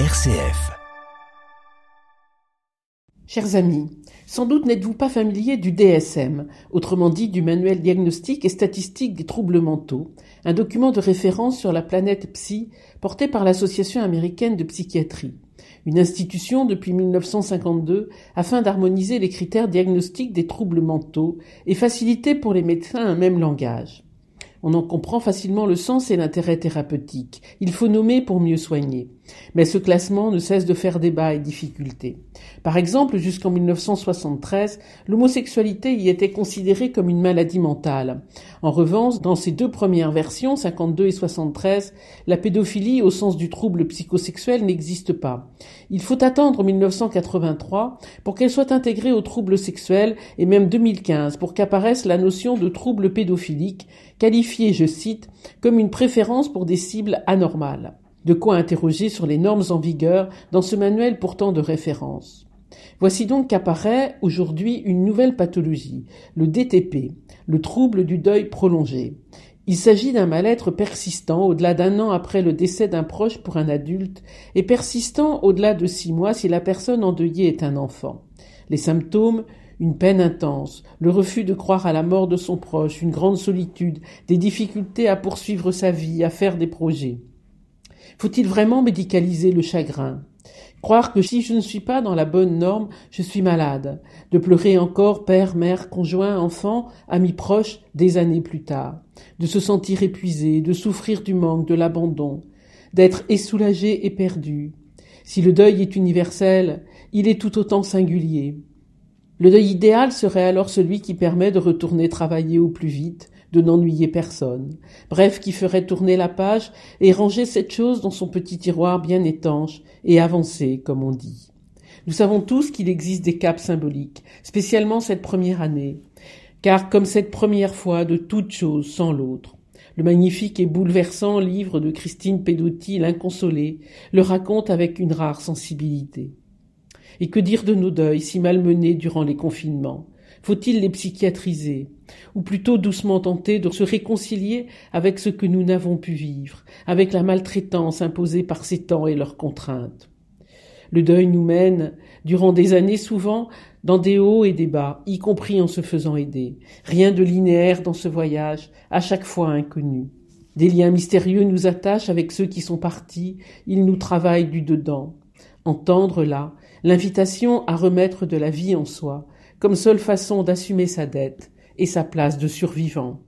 RCF. Chers amis, sans doute n'êtes-vous pas familier du DSM, autrement dit du manuel diagnostique et statistique des troubles mentaux, un document de référence sur la planète Psy porté par l'Association américaine de psychiatrie, une institution depuis 1952 afin d'harmoniser les critères diagnostiques des troubles mentaux et faciliter pour les médecins un même langage. On en comprend facilement le sens et l'intérêt thérapeutique. Il faut nommer pour mieux soigner. Mais ce classement ne cesse de faire débat et difficulté. Par exemple, jusqu'en 1973, l'homosexualité y était considérée comme une maladie mentale. En revanche, dans ces deux premières versions, 52 et 73, la pédophilie au sens du trouble psychosexuel n'existe pas. Il faut attendre 1983 pour qu'elle soit intégrée au trouble sexuel et même 2015 pour qu'apparaisse la notion de trouble pédophilique qualifiée, je cite, comme une préférence pour des cibles anormales. De quoi interroger sur les normes en vigueur dans ce manuel pourtant de référence. Voici donc qu'apparaît aujourd'hui une nouvelle pathologie, le DTP, le trouble du deuil prolongé. Il s'agit d'un mal-être persistant au-delà d'un an après le décès d'un proche pour un adulte et persistant au-delà de six mois si la personne endeuillée est un enfant. Les symptômes une peine intense, le refus de croire à la mort de son proche, une grande solitude, des difficultés à poursuivre sa vie, à faire des projets. Faut-il vraiment médicaliser le chagrin? Croire que si je ne suis pas dans la bonne norme, je suis malade, de pleurer encore père, mère, conjoint, enfant, amis proches des années plus tard, de se sentir épuisé, de souffrir du manque, de l'abandon, d'être essoulagé et perdu. Si le deuil est universel, il est tout autant singulier. Le deuil idéal serait alors celui qui permet de retourner travailler au plus vite, de n'ennuyer personne, bref qui ferait tourner la page et ranger cette chose dans son petit tiroir bien étanche et avancer, comme on dit. Nous savons tous qu'il existe des caps symboliques, spécialement cette première année, car comme cette première fois de toute chose sans l'autre. Le magnifique et bouleversant livre de Christine Pedotti, L'inconsolé, le raconte avec une rare sensibilité. Et que dire de nos deuils si malmenés durant les confinements? Faut-il les psychiatriser? Ou plutôt doucement tenter de se réconcilier avec ce que nous n'avons pu vivre, avec la maltraitance imposée par ces temps et leurs contraintes? Le deuil nous mène, durant des années souvent, dans des hauts et des bas, y compris en se faisant aider. Rien de linéaire dans ce voyage, à chaque fois inconnu. Des liens mystérieux nous attachent avec ceux qui sont partis, ils nous travaillent du dedans. Entendre là l'invitation à remettre de la vie en soi, comme seule façon d'assumer sa dette et sa place de survivant.